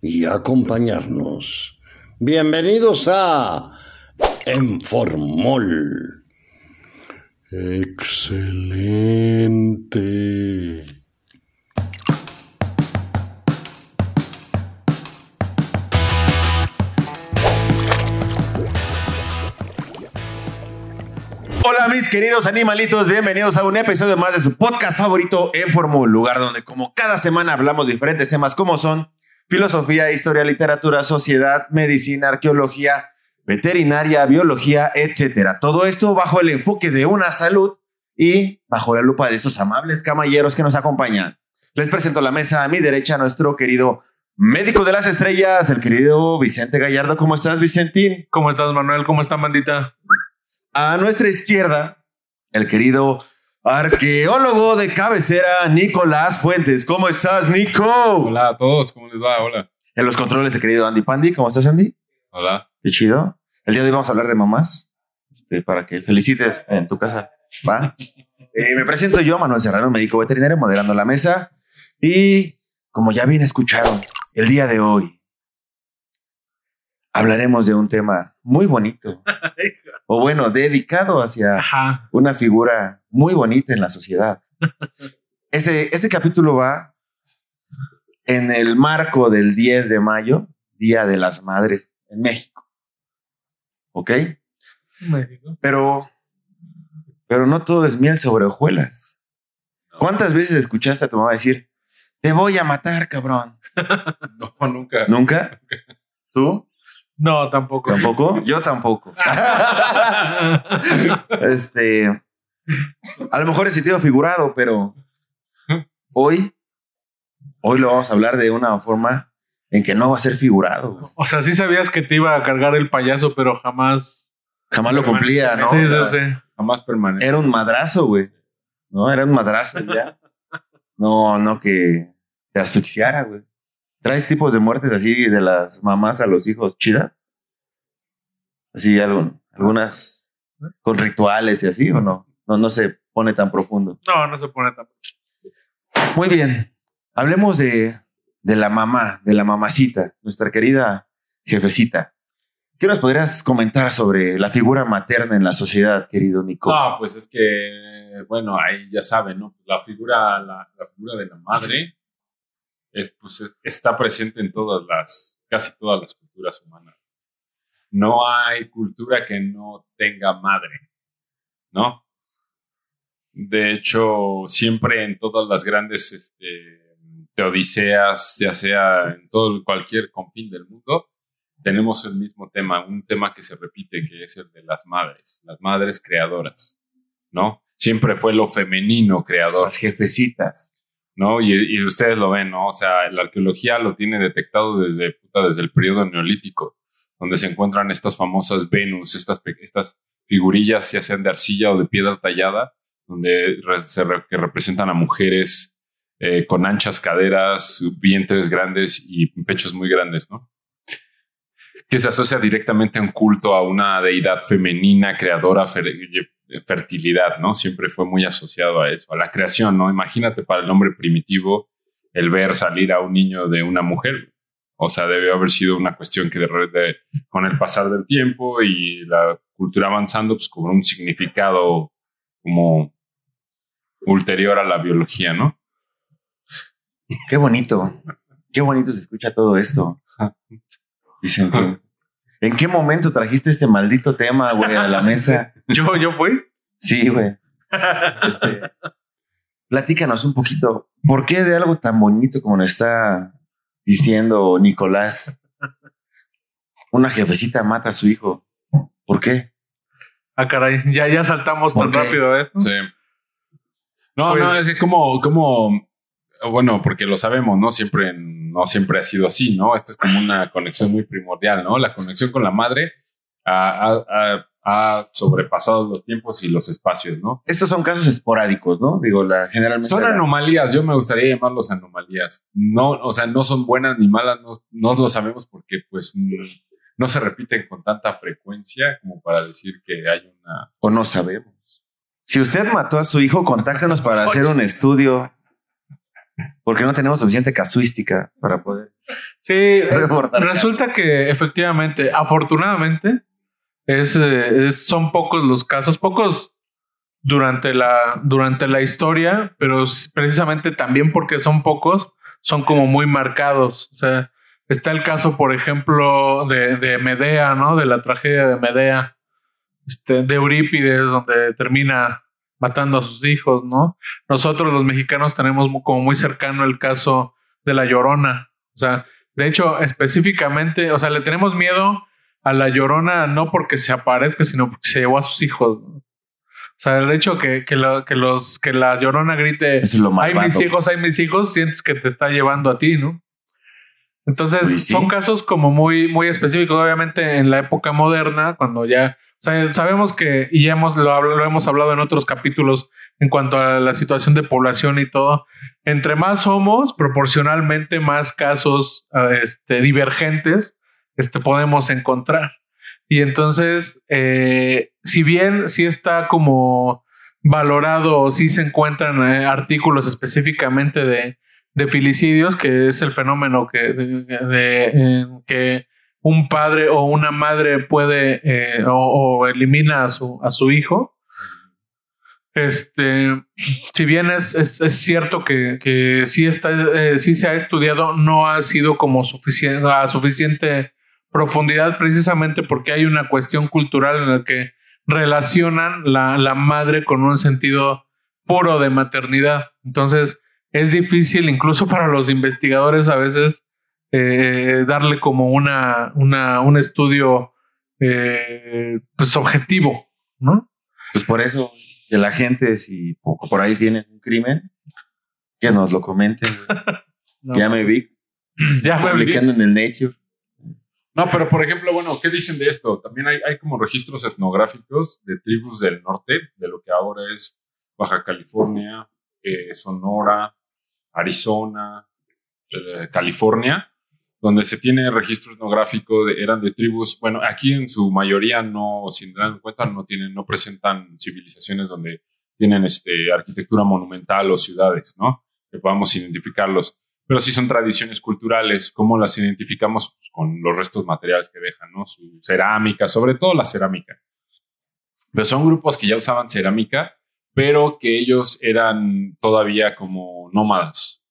y acompañarnos. Bienvenidos a Enformol. Excelente. Hola mis queridos animalitos, bienvenidos a un episodio más de su podcast favorito En lugar donde como cada semana hablamos de diferentes temas como son filosofía, historia, literatura, sociedad, medicina, arqueología, veterinaria, biología, etcétera. Todo esto bajo el enfoque de una salud y bajo la lupa de estos amables caballeros que nos acompañan. Les presento la mesa a mi derecha a nuestro querido médico de las estrellas, el querido Vicente Gallardo. ¿Cómo estás, Vicentín? ¿Cómo estás, Manuel? ¿Cómo está, bandita? A nuestra izquierda, el querido arqueólogo de cabecera, Nicolás Fuentes. ¿Cómo estás, Nico? Hola a todos, ¿cómo les va? Hola. En los controles, el querido Andy Pandy. ¿Cómo estás, Andy? Hola. Qué chido. El día de hoy vamos a hablar de mamás, este, para que felicites en tu casa. ¿Va? Eh, me presento yo, Manuel Serrano, médico veterinario, moderando la mesa. Y como ya bien escucharon, el día de hoy hablaremos de un tema muy bonito. o bueno, dedicado hacia una figura muy bonita en la sociedad. Ese, este capítulo va en el marco del 10 de mayo, Día de las Madres en México. ¿Ok? México. Pero, pero no todo es miel sobre hojuelas. ¿Cuántas veces escuchaste a tu mamá decir, te voy a matar, cabrón? no, nunca. ¿Nunca? ¿Tú? No, tampoco. ¿Tampoco? Yo tampoco. este. A lo mejor es sentido figurado, pero hoy, hoy lo vamos a hablar de una forma en que no va a ser figurado. O sea, sí sabías que te iba a cargar el payaso, pero jamás. Jamás lo cumplía, ¿no? Sí, sí, sí. Jamás permanece. Era un madrazo, güey. No, era un madrazo ya. No, no que te asfixiara, güey. ¿Traes tipos de muertes así de las mamás a los hijos chida? Así, algunas con rituales y así, ¿o no? No, no se pone tan profundo. No, no se pone tan profundo. Muy bien. Hablemos de, de la mamá, de la mamacita, nuestra querida jefecita. ¿Qué nos podrías comentar sobre la figura materna en la sociedad, querido Nico? Ah, pues es que, bueno, ahí ya saben, ¿no? La figura, la, la figura de la madre es, pues, está presente en todas las, casi todas las culturas humanas. No hay cultura que no tenga madre, ¿no? De hecho, siempre en todas las grandes este, teodiseas, ya sea en todo cualquier confín del mundo, tenemos el mismo tema, un tema que se repite, que es el de las madres, las madres creadoras, ¿no? Siempre fue lo femenino creador. Las jefecitas. ¿No? Y, ustedes lo ven, ¿no? O sea, la arqueología lo tiene detectado desde, desde el periodo neolítico, donde se encuentran estas famosas Venus, estas, estas figurillas, ya sean de arcilla o de piedra tallada, donde que representan a mujeres eh, con anchas caderas, vientres grandes y pechos muy grandes, ¿no? Que se asocia directamente a un culto a una deidad femenina, creadora, fertilidad, ¿no? Siempre fue muy asociado a eso, a la creación, ¿no? Imagínate para el hombre primitivo el ver salir a un niño de una mujer. O sea, debe haber sido una cuestión que de, con el pasar del tiempo y la cultura avanzando, pues cobró un significado como ulterior a la biología, ¿no? Qué bonito, qué bonito se escucha todo esto. Dicen ¿En qué momento trajiste este maldito tema, güey, a la mesa? ¿Yo, yo fui? Sí, güey. Este, platícanos un poquito. ¿Por qué de algo tan bonito como nos está diciendo Nicolás, una jefecita mata a su hijo? ¿Por qué? Ah, caray, ya, ya saltamos tan rápido eso. Sí. No, no, pues es como, como bueno, porque lo sabemos, ¿no? Siempre, no siempre ha sido así, ¿no? Esta es como una conexión muy primordial, ¿no? La conexión con la madre ha, ha- ha- ha sobrepasado los tiempos y los espacios, ¿no? Estos son casos esporádicos, ¿no? Digo, la, generalmente. Son la- anomalías, yo me gustaría llamarlos anomalías. No, o sea, no son buenas ni malas, no, no lo sabemos porque pues no, no se repiten con tanta frecuencia como para decir que hay una... O no sabemos. Si usted mató a su hijo, contáctenos para hacer un estudio. Porque no tenemos suficiente casuística para poder. Sí, Reportar resulta que efectivamente, afortunadamente, es, eh, es- son pocos los casos, pocos durante la, durante la historia, pero precisamente también porque son pocos, son como muy marcados. O sea, está el caso, por ejemplo, de, de Medea, ¿no? De la tragedia de Medea, este, de Eurípides, donde termina matando a sus hijos, ¿no? Nosotros los mexicanos tenemos como muy cercano el caso de la Llorona. O sea, de hecho, específicamente, o sea, le tenemos miedo a la Llorona no porque se aparezca, sino porque se llevó a sus hijos. O sea, el hecho que, que, lo- que los, que la Llorona grite, Eso es lo hay mis hijos, hay mis hijos, sientes que te está llevando a ti, ¿no? Entonces, Pues sí. son casos como muy, muy específicos, obviamente en la época moderna, cuando ya o sea, sabemos que, y ya hemos, lo, lo hemos hablado en otros capítulos en cuanto a la situación de población y todo, entre más somos, proporcionalmente más casos eh, este, divergentes este, podemos encontrar. Y entonces, eh, si bien sí está como valorado o sí se encuentran eh, artículos específicamente de, de filicidios, que es el fenómeno que, que un padre o una madre puede eh, o, elimina a su, a su hijo. Este, si bien es, es, es cierto que, que sí, está, sí se ha estudiado, no ha sido como suficiente, suficiente profundidad precisamente porque hay una cuestión cultural en la que relacionan la, la madre con un sentido puro de maternidad. Entonces es difícil incluso para los investigadores a veces eh, darle como una, una, un estudio eh, pues objetivo, ¿no? Pues por eso, que la gente, si po- por ahí tiene un crimen, que nos lo comenten. No. Ya me vi Ya me vi. publicando en el Nature. No, pero por ejemplo, bueno, ¿qué dicen de esto? También hay, como registros etnográficos de tribus del norte, de lo que ahora es Baja California, eh, Sonora, Arizona, eh, California, donde se tiene registro etnográfico, de, eran de tribus, bueno, aquí en su mayoría no, sin dar en cuenta, no tienen, no presentan civilizaciones donde tienen este, arquitectura monumental o ciudades, ¿no? Que podamos identificarlos. Pero sí son tradiciones culturales, ¿cómo las identificamos? Pues con los restos materiales que dejan, ¿no? Su cerámica, sobre todo la cerámica. Pero son grupos que ya usaban cerámica, pero que ellos eran todavía como nómadas.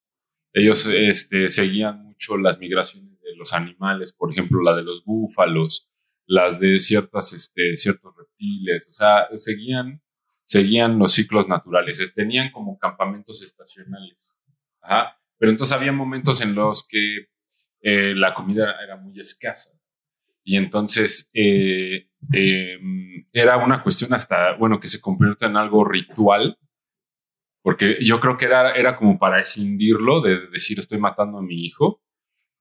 Ellos este, seguían mucho las migraciones de los animales, por ejemplo, la de los búfalos, las de ciertas, este, ciertos reptiles, o sea, seguían, seguían los ciclos naturales, es- tenían como campamentos estacionales. Ajá. Pero entonces había momentos en los que eh, la comida era muy escasa. Y entonces eh, eh, era una cuestión hasta, bueno, que se convierte en algo ritual, porque yo creo que era, era como para escindirlo, de decir estoy matando a mi hijo,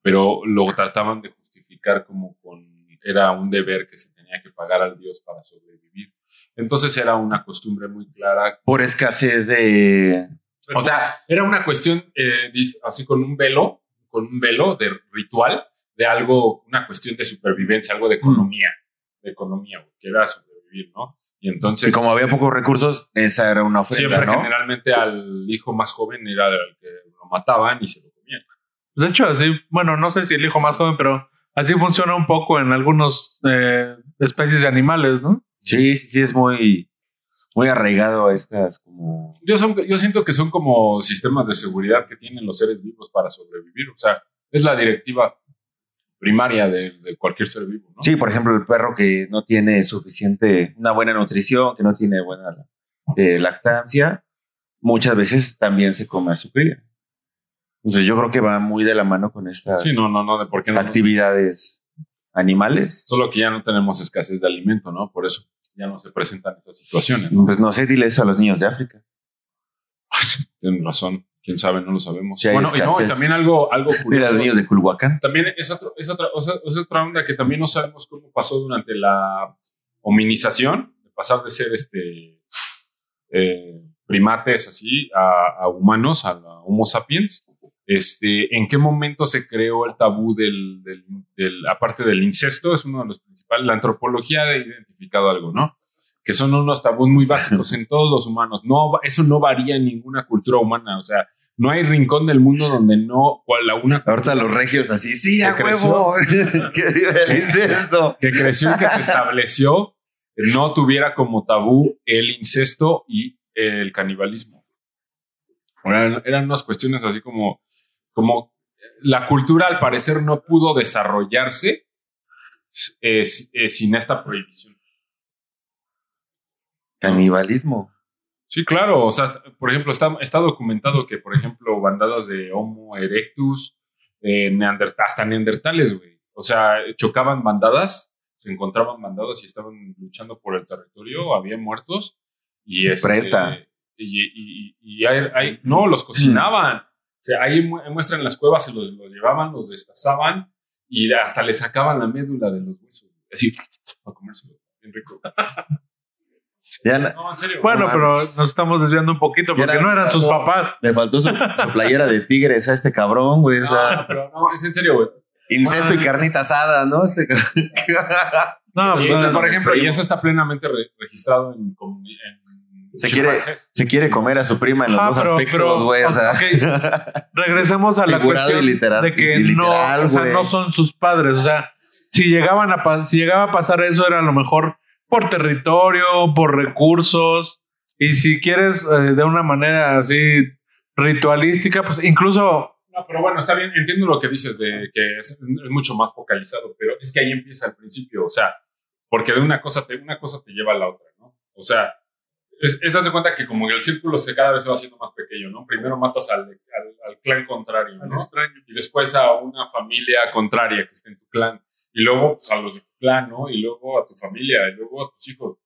pero lo trataban de justificar como con, era un deber que se tenía que pagar al Dios para sobrevivir. Entonces era una costumbre muy clara. Por escasez de. O sea, era una cuestión eh, así con un velo, con un velo de ritual, de algo, una cuestión de supervivencia, algo de economía, de economía, que era sobrevivir, ¿no? Y entonces... Y como había pocos recursos, esa era una ofrenda, Siempre ¿no? generalmente al hijo más joven era el que lo mataban y se lo comían. De hecho, así, bueno, no sé si el hijo más joven, pero así funciona un poco en algunas especies de animales, ¿no? Sí, sí, sí, es muy, muy arraigado a estas como. Yo, son, yo siento que son como sistemas de seguridad que tienen los seres vivos para sobrevivir. O sea, es la directiva primaria de, de cualquier ser vivo, ¿no? Sí, por ejemplo, el perro que no tiene suficiente, una buena nutrición, que no tiene buena eh, lactancia, muchas veces también se come a su cría. Entonces yo creo que va muy de la mano con estas Sí, no, no, no, de por qué no. actividades animales. Solo que ya no tenemos escasez de alimento, ¿no? Por eso ya no se presentan esas situaciones, ¿no? Pues no sé, dile eso a los niños de África. Tienen razón. quién sabe, no lo sabemos. Hay bueno, y, no, y también algo, algo curioso. los niños de Culhuacán. También es, otro- es otra, o sea, es otra onda que también no sabemos cómo pasó durante la hominización, de pasar de ser este eh, primates así a, a humanos, a la Homo sapiens. Este, ¿En qué momento se creó el tabú del, del, del- aparte del incesto? Es uno de los principales. La antropología ha identificado algo, ¿no? Que son unos tabús muy básicos en todos los humanos. No, eso no varía en ninguna cultura humana. O sea, no hay rincón del mundo donde no, cual, la una Ahorita los regios así, sí, a huevo. ¿Qué eso? que creció y que se estableció no tuviera como tabú el incesto y el canibalismo. Eran, eran unas cuestiones así como, como la cultura al parecer no pudo desarrollarse es- eh, sin esta prohibición. Canibalismo. Sí, claro. O sea, por ejemplo, está, está documentado que, por ejemplo, bandadas de Homo erectus, eh, neanderta- hasta neandertales, güey. O sea, chocaban bandadas, se encontraban bandadas y estaban luchando por el territorio, había muertos. Y este, presta. Y, y- y hay, hay- no, los cocinaban. Sea, ahí mu- muestran las cuevas, se los, los llevaban, los destazaban y hasta le sacaban la médula de los huesos. Así, para comérselo. Bien rico. Ya No, en serio. Bueno, No pero nos estamos desviando un poquito porque era- no eran sus papás. le faltó su, su playera de tigres a este cabrón, güey. o sea, No, pero no, es en serio, güey. incesto y carnita asada, ¿no? Este No, Y, pero- por ejemplo, y eso está plenamente re- registrado en, en Se quiere, se quiere comer a su prima en los Ah, dos pero- aspectos, güey. O sea, ok. regresemos a la cuestión literal- de que literal, no, o sea, no son sus padres. O sea, si llegaban a si llegaba a pasar eso, era a lo mejor por territorio, por recursos. Y si quieres eh, de una manera así ritualística, pues incluso No, pero bueno, está bien, entiendo lo que dices de que es, es mucho más focalizado, pero es que ahí empieza al principio, o sea, porque de una cosa te, una cosa te lleva a la otra, ¿no? O sea, es, es cuenta que como que el círculo se cada vez se va haciendo más pequeño, ¿no? Primero matas al, al, al clan contrario, ¿no? Y después a una familia contraria que esté en tu clan, y luego pues, a los de tu clan, ¿no? Y luego a tu familia, y luego a tus hijos.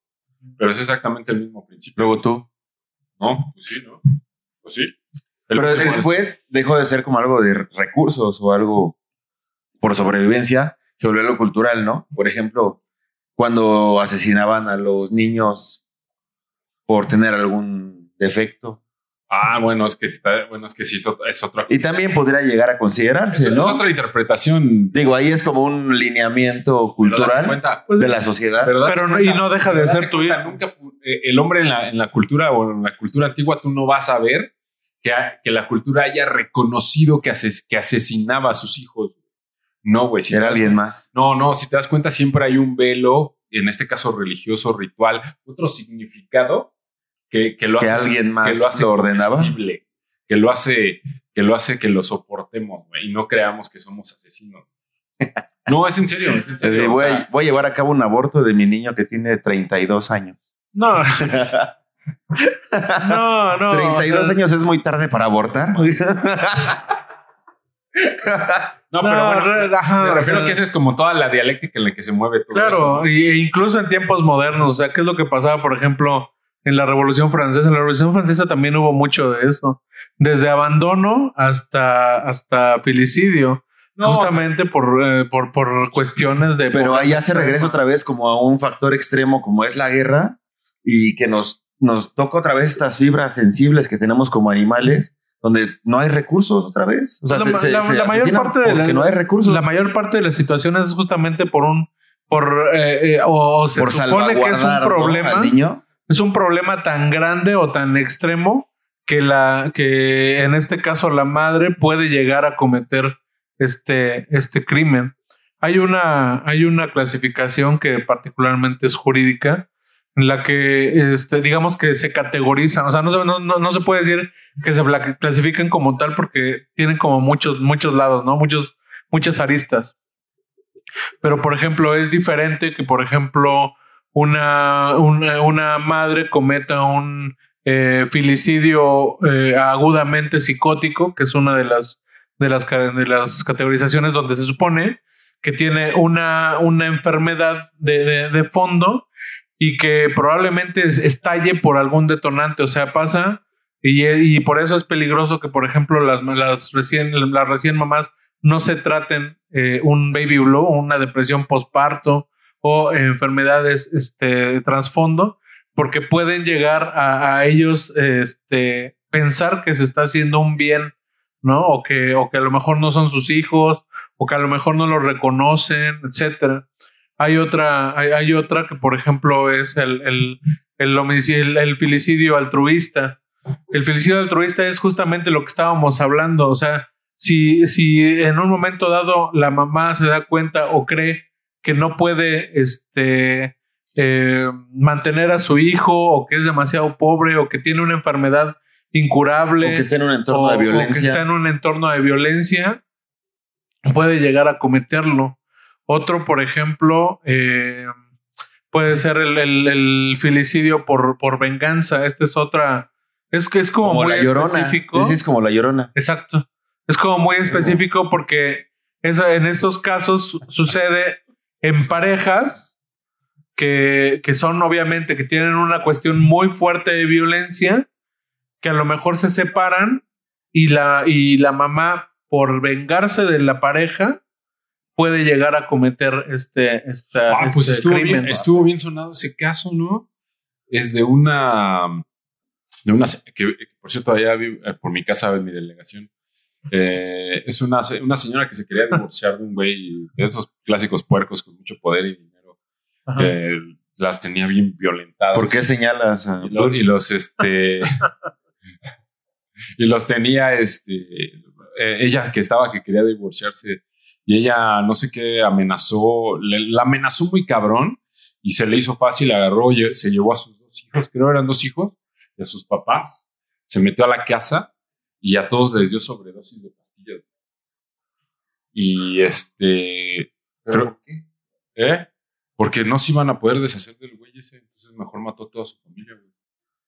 Pero es exactamente el mismo principio, luego tú. ¿no? Pues sí, ¿no? Pues sí. El Pero es- después dejó de ser como algo de recursos o algo por sobrevivencia, se volvió algo cultural, ¿no? Por ejemplo, cuando asesinaban a los niños por tener algún defecto. Ah, bueno, es que está, bueno, es que sí es otra, Y también podría llegar a considerarse, es, ¿no? es otra interpretación Digo, ahí es como un lineamiento cultural cuenta, pues, de la sociedad. pero date pero no- cuenta, y no deja de ser date tu cuenta, hijo. Nunca, eh, el hombre en la, en la cultura o en la cultura antigua, tú no vas a ver que, ha- que la cultura haya reconocido que, ases- que asesinaba a sus hijos. No, güey. Si Era alguien cuenta- más. No, no, si te das cuenta, siempre hay un velo, en este caso religioso, ritual, otro significado que, que lo Que hace, alguien más que lo hace lo ordenaba. comestible, que lo hace, que lo hace que lo soportemos güey, y no creamos que somos asesinos. No, es en serio. Es en serio, o voy, sea, a, voy a llevar a cabo un aborto de mi niño que tiene 32 años. no, no, no. 32 o sea, años es muy tarde para abortar. no, no, pero bueno, ajá, me o refiero sea, que esa es como toda la dialéctica en la que se mueve todo eso, Claro, ¿no? y- e incluso en tiempos modernos, o sea, ¿qué es lo que pasaba, por ejemplo, en la Revolución Francesa? En la Revolución Francesa también hubo mucho de eso, desde abandono hasta, hasta filicidio, No, justamente por, eh, por, por cuestiones de... Pero allá se regresa otra vez como a un factor extremo como es la guerra y que nos, nos toca otra vez estas fibras sensibles que tenemos como animales donde no hay recursos otra vez. O sea, La se- ma- se- la- se la mayor parte de la- no hay recursos. La mayor parte de las situaciones es justamente por un... Por, eh, eh, o, o se por supone que es un ¿no? problema. al niño. es un problema tan grande o tan extremo que la que en este caso la madre puede llegar a cometer este este crimen. Hay una hay una clasificación que particularmente es jurídica en la que este digamos que se categorizan, o sea, no se, no, no- no se puede decir que se clasifican como tal porque tienen como muchos muchos lados, ¿no? Muchos muchas aristas. Pero por ejemplo, es diferente que por ejemplo una, una, madre cometa un eh, filicidio eh, agudamente psicótico, que es una de las, de, las, de las categorizaciones donde se supone que tiene una, una enfermedad de- de fondo y que probablemente es- estalle por algún detonante. O sea, pasa Y, y por eso es peligroso que, por ejemplo, las, las, recién, las recién mamás no se traten eh, un baby blue, una depresión postparto o enfermedades este, trasfondo, porque pueden llegar a, a, ellos este, pensar que se está haciendo un bien, ¿no? O que, o que a lo mejor no son sus hijos, o que a lo mejor no los reconocen, etcétera. Hay otra, hay, hay, otra que, por ejemplo, es el, el, el, el, filicidio altruista. El filicidio altruista es justamente lo que estábamos hablando. O sea, si, si en un momento dado la mamá se da cuenta o cree que no puede este, eh, mantener a su hijo o que es demasiado pobre o que tiene una enfermedad incurable. O que está en un entorno o, de violencia. O que está en un entorno de violencia, puede llegar a cometerlo. Otro, por ejemplo, eh, puede ser el, el, el, filicidio por, por venganza. Este es otra. Es que es como, como muy la llorona. específico. Ese es como la llorona. Exacto. Es como muy específico porque en estos casos sucede en parejas que, que son obviamente que tienen una cuestión muy fuerte de violencia, que a lo mejor se separan y la, y la mamá, por vengarse de la pareja, puede llegar a cometer este, esta, ah, pues este estuvo, crimen. bien, estuvo bien sonado ese caso, ¿no? Es de una, de una que, por cierto, allá vi, eh, por mi casa en mi delegación. Eh, es una, una señora que se quería divorciar de un güey de esos clásicos puercos con mucho poder y dinero. Que las tenía bien violentadas. ¿Por qué señalas? A... Y, lo, y los, este. y los tenía, este. Eh, ella que estaba que quería divorciarse y ella no sé qué amenazó, le, la amenazó muy cabrón y se le hizo fácil, agarró, se llevó a sus dos hijos, creo eran dos hijos, y a sus papás, se metió a la casa y a todos les dio sobredosis de pastillas. Y este... ¿Pero por qué? ¿Eh? Porque no se iban a poder deshacer del güey ese, entonces mejor mató a toda su familia, güey.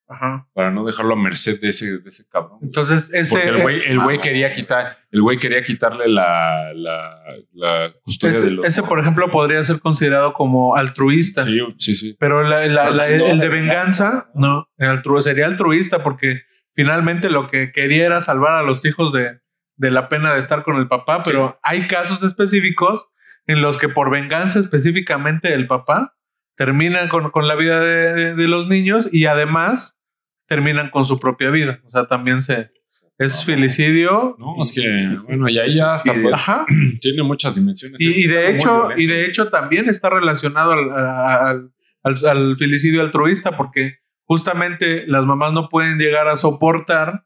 Ajá. Para no dejarlo a merced de ese, de ese cabrón. güey. Entonces, ese. Porque el güey, el güey quería quitar, el güey quería quitarle la, la, la custodia ese, de los. ese, por ejemplo, podría ser considerado como altruista. Sí, sí, sí. Pero la, la, la, No, el de de venganza, no, el altru sería altruista porque finalmente lo que quería era salvar a los hijos de, de la pena de estar con el papá, pero hay casos específicos en los que por venganza específicamente el papá terminan con, con la vida de, de, de, los niños y además terminan con su propia vida. O sea, también se es filicidio. No, es que bueno, y ahí ya hasta puede- Ajá. tiene muchas dimensiones. Y, Es- y es de hecho, y de hecho también está relacionado al, al, al- altruista, porque justamente las mamás no pueden llegar a soportar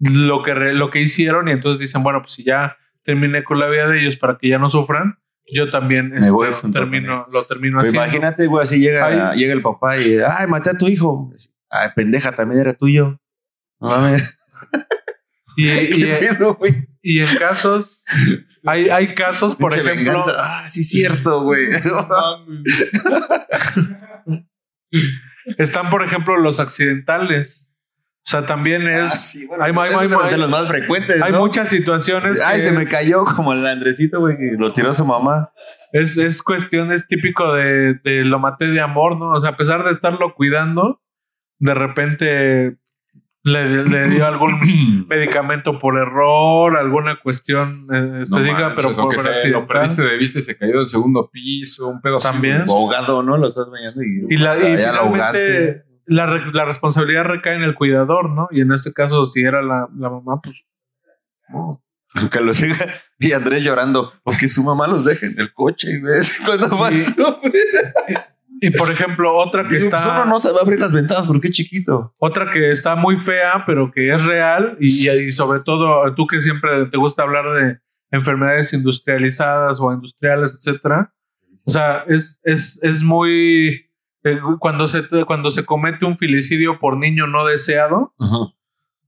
lo que, re- lo que hicieron y entonces dicen, bueno, pues si ya terminé con la vida de ellos para que ya no sufran, yo también este, voy termino, lo termino haciendo. imagínate, güey, así llega, Ay. llega el papá y, ay, maté a tu hijo. Ay, pendeja, también era tuyo. No mames. Y, y en casos, hay, hay casos, por ejemplo, venganza. Ah, sí, cierto, güey. están, por ejemplo, los accidentales. O sea, también es... Ah, sí, bueno, hay- hay- los más frecuentes, Hay ¿no? muchas situaciones Ay, que se me cayó como el Andresito, güey, que lo tiró su mamá. es, es cuestión, es típico de, de lo maté de amor, ¿no? O sea, a pesar de estarlo cuidando, de repente le, le dio algún medicamento por error, alguna cuestión eh, No específica, manches, pero por que se lo perdiste de vista y se cayó del segundo piso, un pedo así, También. güey. Ahogado, ¿no? Lo estás bañando y, Y, la, y ya lo ahogaste. La, re- la responsabilidad recae en el cuidador, ¿no? Y en este caso, si era la, la mamá, pues no. Que lo siga. Y Andrés llorando, porque su mamá los deja en el coche, güey. Cuando Y- pasó. Y por ejemplo, otra que está. pues uno no sabe abrir las ventanas porque es chiquito. Otra que está muy fea, pero que es real, y, y sobre todo tú que siempre te gusta hablar de enfermedades industrializadas o industriales, etcétera. O sea, es, es, es muy. Eh, Cuando se, cuando se comete un filicidio por niño no deseado, Ajá.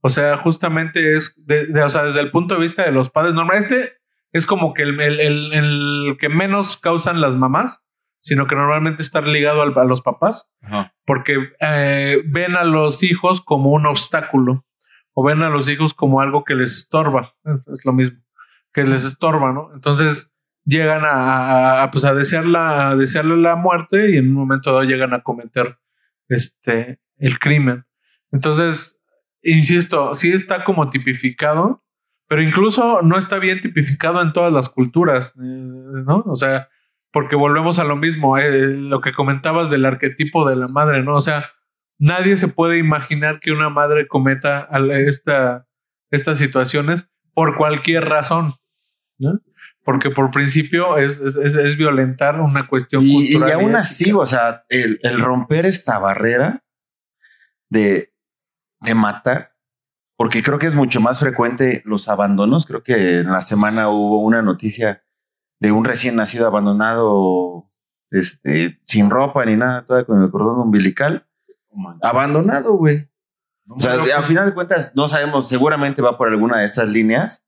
o sea, justamente es, de- de- o sea, desde el punto de vista de los padres, normal, este es como que el, el, el- el que menos causan las mamás, sino que normalmente está ligado al- a los papás Ajá. porque eh, ven a los hijos como un obstáculo o ven a los hijos como algo que les estorba, es lo mismo, que les estorba, ¿no? Entonces llegan a, a- pues a, desear la, a desearle la muerte y en un momento dado llegan a cometer este, el crimen. Entonces, insisto, sí está como tipificado, pero incluso no está bien tipificado en todas las culturas, eh, ¿no? O sea, porque volvemos a lo mismo, eh, lo que comentabas del arquetipo de la madre, ¿no? O sea, nadie se puede imaginar que una madre cometa esta, estas situaciones por cualquier razón, ¿no? Porque por principio es, es, es- es violentar una cuestión Y, y cultural. aún ética. así, o sea, el, el romper esta barrera de, de matar, porque creo que es mucho más frecuente los abandonos. Creo que en la semana hubo una noticia de un recién nacido abandonado, este, sin ropa ni nada, todavía con el cordón umbilical, abandonado, güey. No, O sea, pero- al final de cuentas, no sabemos, seguramente va por alguna de estas líneas,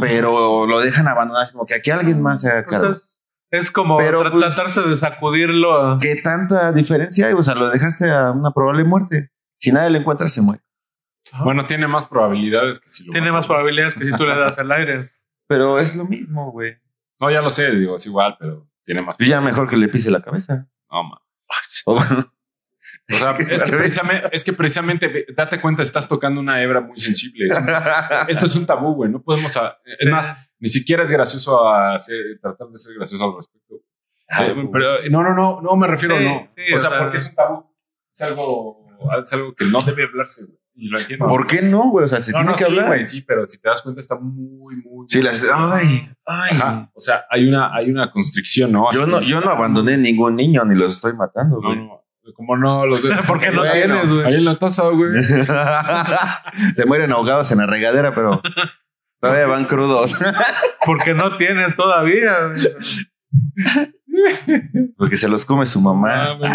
pero lo dejan abandonado, como que aquí alguien más se haga Pues cargo. es, es como Pero, tra- pues, tratarse de sacudirlo. ¿Qué tanta diferencia hay? O sea, lo dejaste a una probable muerte. Si nadie le encuentra, se muere. Bueno, tiene más probabilidades que si lo Tiene más probabilidades que si tú le das el aire. Pero es lo mismo, güey. No, ya lo sé, digo, es igual, pero tiene más. Pues ya mejor que le pise la cabeza. No, ma. O bueno, O sea, es que, precisamente, es que precisamente, date cuenta, estás tocando una hebra muy sensible. Es un- esto es un tabú, güey. No podemos. a- es Sí. más, ni siquiera es gracioso a hacer- tratar de ser gracioso al respecto. Eh, pero no, no, no, no me refiero, Sí, no. sí, o o sea, sea- porque es un tabú. Es algo, es algo que no debe hablarse, güey. Y lo entiendo. ¿Por qué no, güey? O sea, se No, tiene no, que sí, hablar. güey, sí, pero si te das cuenta está muy, muy. Sí, las. Ay, ay. Ajá. O sea, hay una, hay una constricción, ¿no? Así Yo no, yo no abandoné ningún niño ni los estoy matando, No, güey. no. Como no los de. ¿Por qué no tienes, güey? Ahí en la taza, güey. se mueren ahogados en la regadera, pero todavía van crudos. Porque no tienes todavía. Porque se los come su mamá. Ah, God.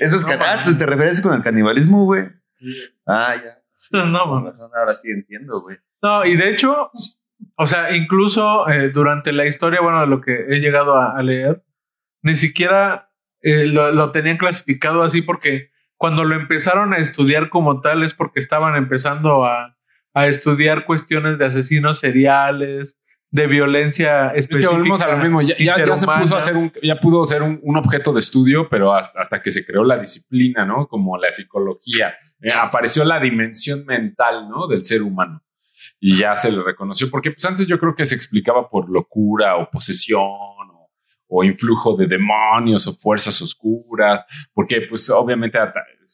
Eso es no can- ah, mames. ¿te refieres con el canibalismo, güey? Ah, ya. No, razón, ahora sí entiendo, güey. No, y de hecho, o sea, incluso eh, durante la historia, bueno, de lo que he llegado a, a leer, ni siquiera eh, lo, lo tenían clasificado así porque cuando lo empezaron a estudiar como tal es porque estaban empezando a, a estudiar cuestiones de asesinos seriales, de violencia Es que específica. volvemos a lo mismo. Ya, ya, ya se puso a hacer un, ya pudo ser un, un objeto de estudio, pero hasta, hasta que se creó la disciplina, ¿no? Como la psicología. Eh, apareció la dimensión mental, ¿no? Del ser humano. Y ya se le reconoció, porque pues antes yo creo que se explicaba por locura o posesión o, influjo de demonios o fuerzas oscuras, porque pues obviamente,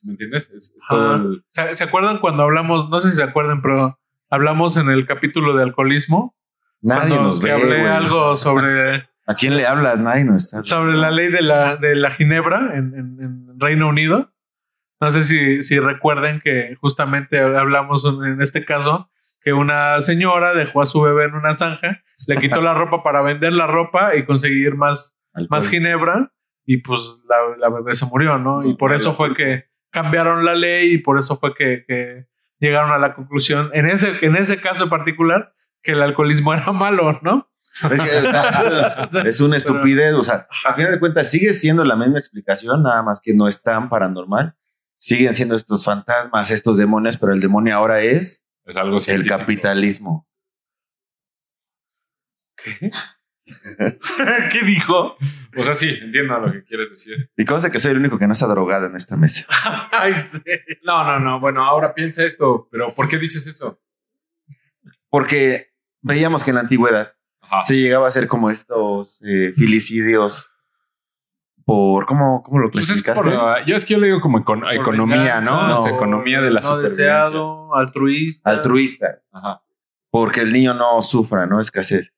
¿me entiendes? Es- es todo Ajá. el- ¿Se, se acuerdan cuando hablamos? No sé si se acuerdan, pero hablamos en el capítulo de alcoholismo. Nadie cuando nos ve, hablé algo sobre ¿A quién le hablas? Nadie nos está. sobre la ley de la, de la Ginebra en, en- en Reino Unido. No sé si, si recuerden que justamente hablamos en este caso que una señora dejó a su bebé en una zanja, le quitó la ropa para vender la ropa y conseguir más, Alcohol. más Ginebra y pues la, la bebé se murió, ¿no? Y por eso fue que cambiaron la ley y por eso fue que, que llegaron a la conclusión, en ese, en ese caso en particular, que el alcoholismo era malo, ¿no? Es, que, es una estupidez. O sea, a final de cuentas sigue siendo la misma explicación, nada más que no es tan paranormal. Siguen siendo estos fantasmas, estos demonios, pero el demonio ahora es es algo el científico. capitalismo. ¿Qué dijo? O sea, sí, entiendo lo que quieres decir. Y consta que soy el único que no está drogado en esta mesa. Ay, sí. No, no, no. Bueno, ahora piensa esto, pero ¿por qué dices eso? Porque veíamos que en la antigüedad Ajá. se llegaba a hacer como estos eh, filicidios por. ¿Cómo, cómo lo Pues es clasificaste? por, ah, yo es que yo le digo como econ- Por economía, ¿no? venganza, Es economía de la no supervivencia. deseado, altruista. Altruista. Ajá. porque el niño no sufra, ¿no? Escasez.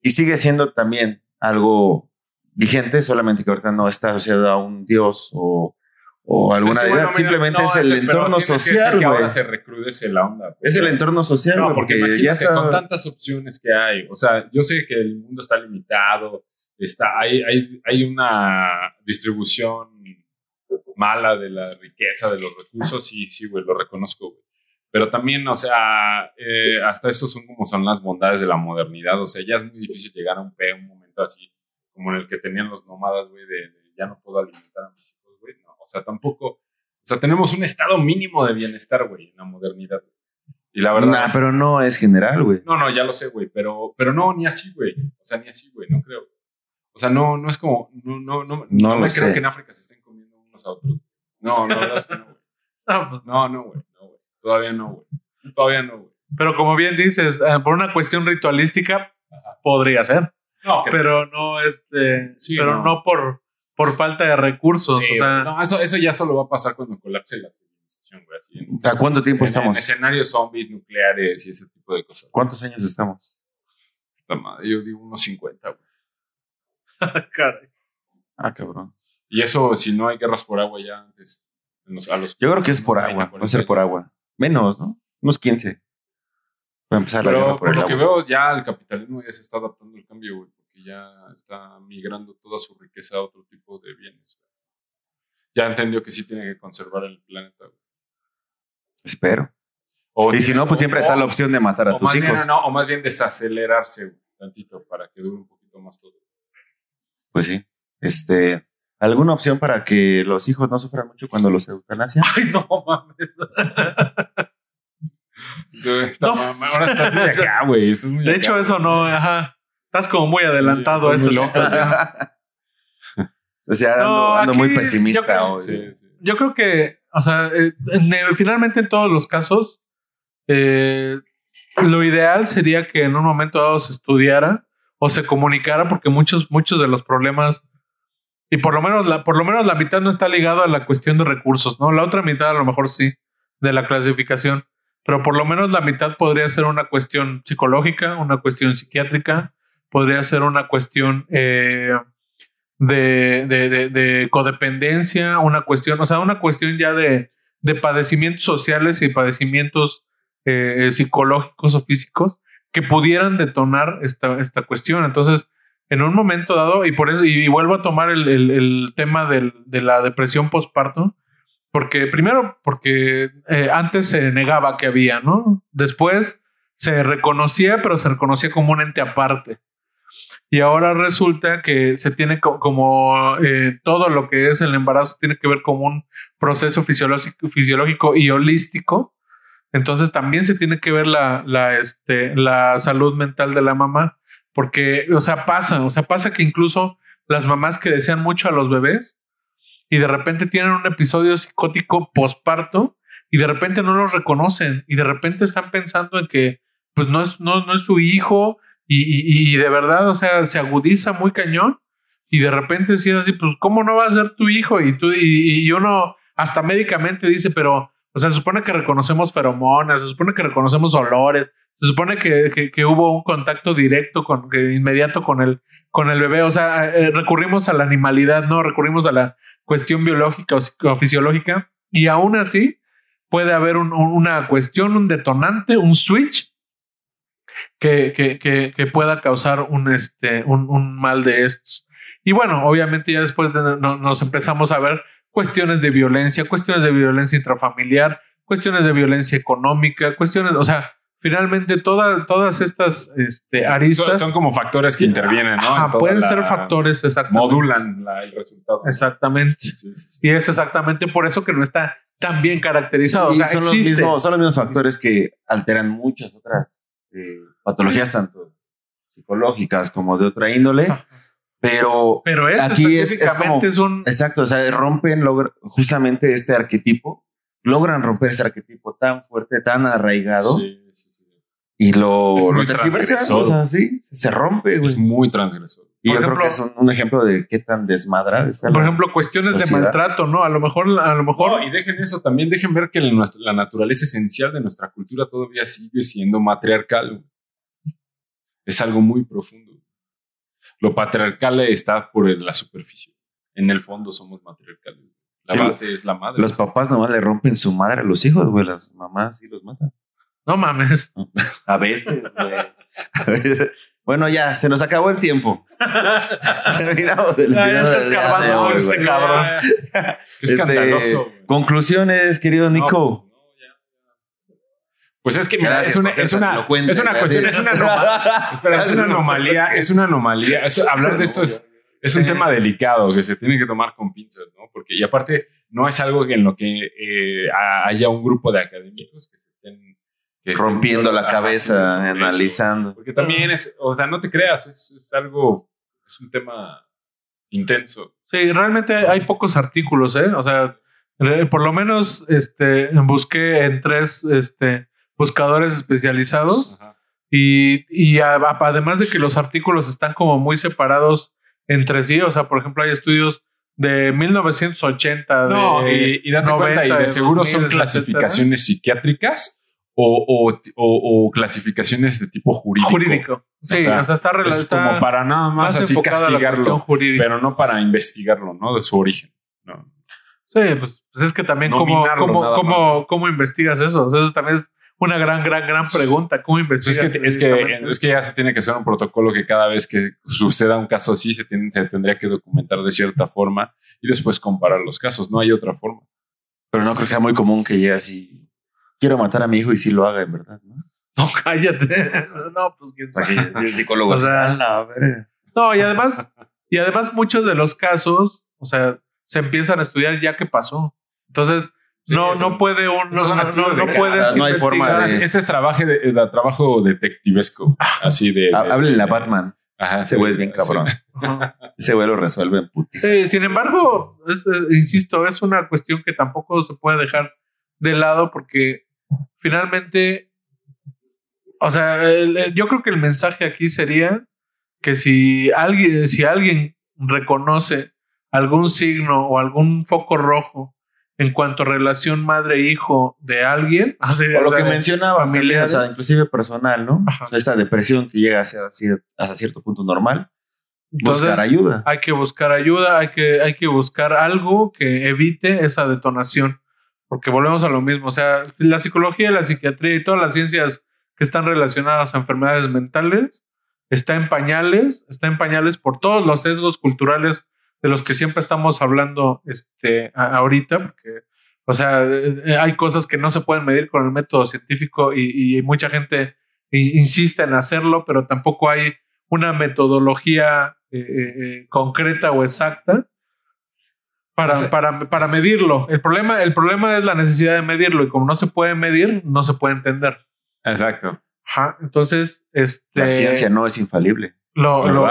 Y sigue siendo también algo vigente, solamente que ahorita no está asociado a un dios o, o alguna Es que, deidad. bueno, mira, Simplemente no, es el que- pero entorno social, güey. Ahora se recrudece la onda. Es el entorno social, No, porque, porque, ya está. con tantas opciones que hay. O sea, yo sé que el mundo está limitado, está, hay, hay, hay una distribución mala de la riqueza, de los recursos, sí, sí, güey, lo reconozco, güey. Pero también, o sea, eh, hasta eso son como son las bondades de la modernidad. O sea, ya es muy difícil llegar a un, pe- un momento así como en el que tenían los nómadas, güey, de, de ya no puedo alimentar a mis hijos, güey. No, o sea, tampoco. O sea, tenemos un estado mínimo de bienestar, güey, en la modernidad. Y la verdad. Nah, es- pero no es general, güey. no, no, ya lo sé, güey, pero, pero no, ni así, güey. O sea, ni así, güey, no creo. O sea, no, no es como, no, no, no, No no me creo sé. que en África se estén comiendo unos a otros. No, no, es que no, güey. Ah, pues, No, no, güey. No, güey. Todavía no, güey. Todavía no, güey. pero como bien dices, eh, por una cuestión ritualística Ajá. podría ser, No, pero no este, Sí, pero no. no, por, por falta de recursos. Sí, o sea, no, eso, eso ya solo va a pasar cuando colapse la civilización, güey. Así, en, ¿A cuánto tiempo en- estamos? en escenarios zombies, nucleares y ese tipo de cosas. ¿Cuántos años estamos? Madre, Yo digo unos 50, güey. caray. Ah, cabrón. Y eso si no hay guerras por agua ya antes. en los- a los- Yo creo que es por unos 30, agua. Va a ser 40 por agua. Menos, ¿no? Unos 15. Va a empezar la Pero guerra por por el lo agua. que veo, ya el capitalismo ya se está adaptando al cambio, güey, porque ya está migrando toda su riqueza a otro tipo de bienes. güey. Ya entendió que sí tiene que conservar el planeta. güey. Espero. O Y si no, pues o- siempre está la opción de matar a tus más bien, hijos. no, o más bien desacelerarse güey, tantito para que dure un poquito más todo. Pues sí. Este, ¿Alguna opción para que los hijos no sufran mucho cuando los eutanasian? Ay, no mames. Entonces, esta No. mamá- ahora estás muy acá, güey. De hecho, eso no, ajá. Estás como muy adelantado estás a muy esta loco, situación. o sea, ando, No, ando muy pesimista yo creo- hoy. Sí, sí. Yo creo que, o sea, eh, en- eh, finalmente en todos los casos, eh, lo ideal sería que en un momento dado se estudiara o se comunicara, porque muchos, muchos de los problemas, y por lo menos la, por lo menos la mitad no está ligado a la cuestión de recursos, ¿no? La otra mitad a lo mejor sí, de la clasificación, pero por lo menos la mitad podría ser una cuestión psicológica, una cuestión psiquiátrica, podría ser una cuestión eh, de, de, de- de codependencia, una cuestión, o sea, una cuestión ya de, de padecimientos sociales y padecimientos eh, psicológicos o físicos que pudieran detonar esta, esta cuestión. Entonces, en un momento dado, y por eso, y, y vuelvo a tomar el, el- el tema del- de la depresión postparto, porque primero, porque eh, antes se negaba que había, ¿no? Después se reconocía, pero se reconocía como un ente aparte. Y ahora resulta que se tiene co- como eh, todo lo que es el embarazo tiene que ver como un proceso fisiológico, fisiológico y holístico. Entonces también se tiene que ver la, la, este, la salud mental de la mamá, porque, o sea, pasa, o sea, pasa que incluso las mamás que desean mucho a los bebés y de repente tienen un episodio psicótico posparto y de repente no los reconocen y de repente están pensando en que pues no es, no, no es su hijo y, y- de verdad, o sea, se agudiza muy cañón y de repente sí es así, pues ¿cómo no va a ser tu hijo? Y tú y, y uno hasta médicamente dice, pero, o sea, se supone que reconocemos feromonas, se supone que reconocemos olores, se supone que, que, hubo un contacto directo con que inmediato con el con el bebé, o sea, eh, recurrimos a la animalidad, no recurrimos a la cuestión biológica o psicofisiológica y aún así puede haber un- un- una cuestión, un detonante, un switch que, que, que, pueda causar un, este, un, mal de estos. Y bueno, obviamente ya después de- no- nos empezamos a ver cuestiones de violencia, cuestiones de violencia intrafamiliar, cuestiones de violencia económica, cuestiones, o sea, finalmente todas todas estas este, aristas son como factores que intervienen, ¿no? Ajá, En toda pueden la- ser factores exactamente. Modulan la- el resultado. Exactamente. Sí, sí, sí. Y es exactamente por eso que no está tan bien caracterizado. O sea, son, los mismos, son los mismos factores que alteran muchas otras eh, patologías, tanto psicológicas como de otra índole. Ajá. Pero Pero esto Aquí es- es, un Exacto, o sea, rompen logra- justamente este arquetipo, logran romper ese arquetipo tan fuerte, tan arraigado Sí, sí, sí. y lo, Es muy lo transgresor. o sea, sí, se rompe, güey. Es muy transgresor. Y Por yo ejemplo- creo que es un, un ejemplo de qué tan desmadrada está por la- ejemplo, cuestiones sociedad. de maltrato, ¿no? A lo mejor, a lo mejor. No, y dejen eso, también dejen ver que la, la naturaleza esencial de nuestra cultura todavía sigue siendo matriarcal. Es algo muy profundo. Lo patriarcal está por la superficie. En el fondo somos matriarcales. La Sí, base es la madre. Los papás nomás le rompen su madre a los hijos, güey, las mamás sí los matan. No mames. A veces, güey. A veces. Bueno, ya, se nos acabó el tiempo. Terminamos el Ya, ya episodio está del día escarbando de hoy, este cabrón. Qué escandaloso. Este, conclusiones, querido Nico. no. Pues es que mira, Gracias es una, es una, es una cuestión, es una anomalía. Espera, es una anomalía, es una anomalía. Esto- hablar de esto es, es un tema delicado que se tiene que tomar con pinzas, ¿no? Porque, y aparte, no es algo en lo que eh, haya un grupo de académicos que se estén que estén Rompiendo solo- la cabeza, analizando. Porque también es, o sea, no te creas, es, es algo, es un tema intenso. Sí, realmente hay pocos artículos, ¿eh? O sea, Eh, Por lo menos este, busqué en tres este, buscadores especializados Ajá. y, y a- a- además de que los artículos están como muy separados entre sí, o sea, por ejemplo, hay estudios de 1980, No, de y, y date cuenta, y 90, de seguro 2000, son etcétera. clasificaciones psiquiátricas o, o, o- o clasificacaciones de tipo jurídico. jurídico. Sí, o sea, sea, está Es relacionado. como para nada más, así enfocada a la cuestión castigarlo, pero no para investigarlo, ¿no? De su origen. No. Sí, pues, pues es que también cómo, cómo, cómo investigas eso. O sea, eso también es una gran, gran, gran pregunta. ¿Cómo Pues investigas? es, que, es, que, precisamente? es que ya se tiene que hacer un protocolo que cada vez que suceda un caso así se, tiene- se tendría que documentar de cierta forma y después comparar los casos. No hay otra forma. Pero no creo que sea muy común que llegue así. Quiero matar a mi hijo y sí lo haga, en verdad, ¿no? No, cállate. No, pues quién O sea, sabe. el psicólogo. O sea, así, "A la verga". No, y además, y además muchos de los casos, o sea, se empiezan a estudiar ya que pasó. Entonces, Sí, no, eso- no puede un, no, son no, no, de no puedes no hay forma investigar. de- Este es trabajo, de, de- trabajo detectivesco, así de... Ha- de- Háblenle a Batman. Ajá, Ese güey es bien cabrón. Ese güey lo resuelve en putis. Sin embargo, es, eh, insisto, es una cuestión que tampoco se puede dejar de lado porque finalmente, o sea, el- el- yo creo que el mensaje aquí sería que si alguien, si alguien reconoce algún signo o algún foco rojo en cuanto a relación madre-hijo de alguien, o sea, Por lo o sea, que mencionabas también, familiares. o sea, inclusive personal, ¿no? Ajá. O sea, esta depresión que llega a ser así hasta cierto punto normal, entonces, buscar ayuda. hay que buscar ayuda, hay que, hay que buscar algo que evite esa detonación, porque volvemos a lo mismo, o sea, la psicología, la psiquiatría y todas las ciencias que están relacionadas a enfermedades mentales está en pañales, está en pañales por todos los sesgos culturales de los que siempre estamos hablando este, a- ahorita, porque, o sea, eh, hay cosas que no se pueden medir con el método científico y, y mucha gente insiste en hacerlo, pero tampoco hay una metodología eh, eh, concreta o exacta para, para, para medirlo. El problema, el problema es la necesidad de medirlo y como no se puede medir, no se puede entender. Exacto. Ajá, Entonces, este, La ciencia no es infalible. lo, lo,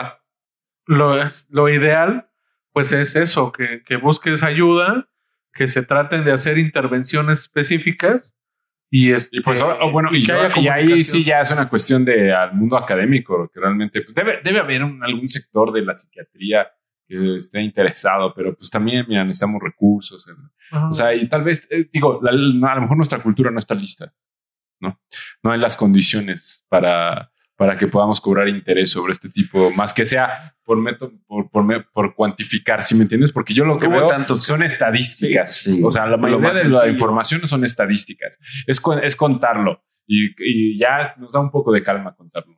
lo, es, lo ideal, pues es eso, que, que busques ayuda, que se traten de hacer intervenciones específicas y, este, Y pues oh, bueno, y, que haya y ahí sí ya es una cuestión de al mundo académico, que realmente pues, debe, debe haber un- algún sector de la psiquiatría que esté interesado, pero pues también, mira, necesitamos recursos. Ajá. o sea, y tal vez, eh, digo, la- a lo mejor nuestra cultura no está lista, ¿no? No hay las condiciones para, para que podamos cobrar interés sobre este tipo, más que sea por método, por, por, por cuantificar, ¿sí me entiendes? Porque yo lo que veo tantos- son estadísticas. Sí, sí. O sea, la mayoría de la información son estadísticas. Es, es contarlo. Y, y ya nos da un poco de calma contarlo.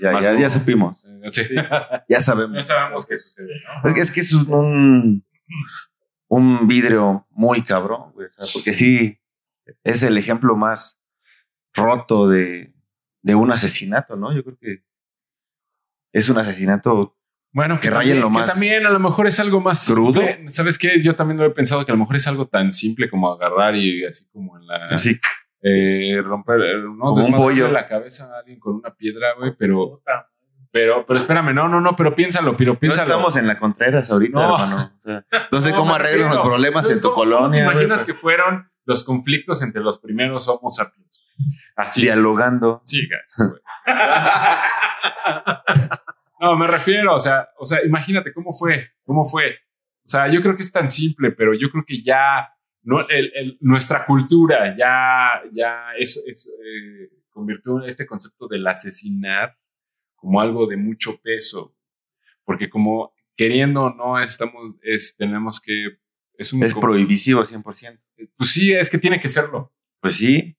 Ya, ya, supimos. Eh, Sí. Ya Ya sabemos. sabemos qué sucede, ¿no? Es que es, que es un, un vidrio muy cabrón, güey. porque sí, es el ejemplo más roto de, de un asesinato, ¿no? Yo creo que es un asesinato Bueno, que, Que rayen también, lo que más también a lo mejor es algo más crudo. simple. ¿Sabes qué? Yo también lo he pensado que a lo mejor es algo tan simple como agarrar y así como en la... así. eh, romper, eh, no, Como un pollo. la cabeza a alguien con una piedra, güey, pero, pero, pero espérame, no, no, no, pero piénsalo, pero No piénsalo. estamos en la Contreras ahorita, No. hermano. O sea, no sé No, cómo arreglan los problemas en tu ¿Cómo- cómo colonia. ¿Te imaginas que fueron los conflictos entre los primeros Homo sapiens? Así. Dialogando. Sí, güey. No, me refiero, o sea, o sea, imagínate cómo fue, cómo fue. O sea, yo creo que es tan simple, pero yo creo que ya no, el- el- nuestra cultura ya, ya eso, eso, eh, convirtió este concepto del asesinar como algo de mucho peso, porque como queriendo o no estamos, es, tenemos que es un Es como- prohibitivo 100%. pues sí, es que tiene que serlo. Pues sí,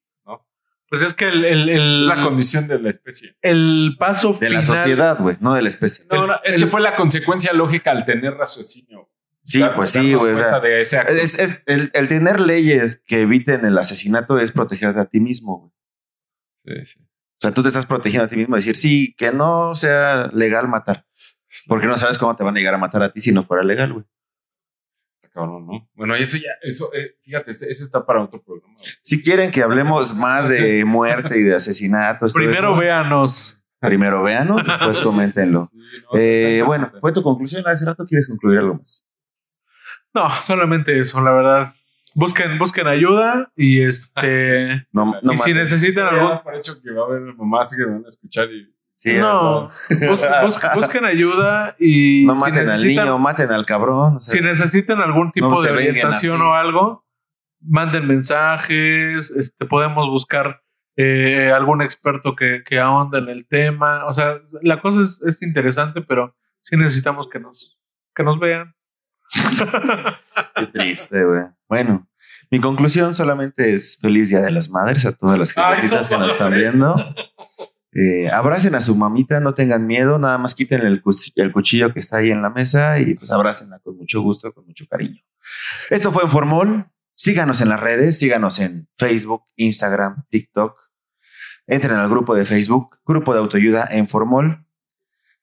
Pues es que el, el, el- La condición de la especie. el paso de la sociedad, güey, no de la especie. No, no, es el- que fue la consecuencia lógica al tener raciocinio. Sí, Dar- pues sí, güey. o sea, es, es- el, el tener leyes que eviten el asesinato es protegerte a ti mismo, güey. Sí, sí. O sea, tú te estás protegiendo a ti mismo. Decir, sí, que no sea legal matar. Porque no sabes cómo te van a llegar a matar a ti si no fuera legal, güey. Cabrón, ¿no? Bueno, y eso ya, eso, eh, fíjate, este- eso está para otro programa. Si quieren que hablemos más de muerte y de asesinatos. Primero eso, véanos. Primero véanos, después coméntenlo. Sí, sí, no, Eh, bueno, fue tu conclusión hace rato. ¿Quieres concluir algo más? No, solamente eso, la verdad. busquen, busquen ayuda y este. No, no y si necesitan algún. por hecho que va a haber mamás que me van a escuchar y Sí, no, bus- bus- busquen ayuda y. no si maten al necesitan- niño, maten al cabrón. o sea, Si necesitan algún tipo No de orientación o algo, manden mensajes, este, podemos buscar eh, algún experto que, que ahonde en el tema. O sea, la cosa es, es interesante, pero sí necesitamos que nos, que nos vean. Qué triste, güey. Bueno, mi conclusión solamente es feliz Día de las Madres a todas las Ay, jefecitas no que nos están viendo. Eh, abracen a su mamita, no tengan miedo, nada más quiten el, cuch- el cuchillo que está ahí en la mesa y pues abrácenla con mucho gusto, con mucho cariño. Esto fue en Formol. Síganos en las redes, síganos en Facebook, Instagram, TikTok. Entren al grupo de Facebook, grupo de autoayuda en Formol.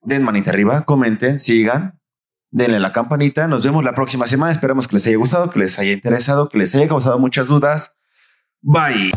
Den manita arriba, comenten, sigan, denle la campanita. Nos vemos la próxima semana. Esperamos que les haya gustado, que les haya interesado, que les haya causado muchas dudas. Bye.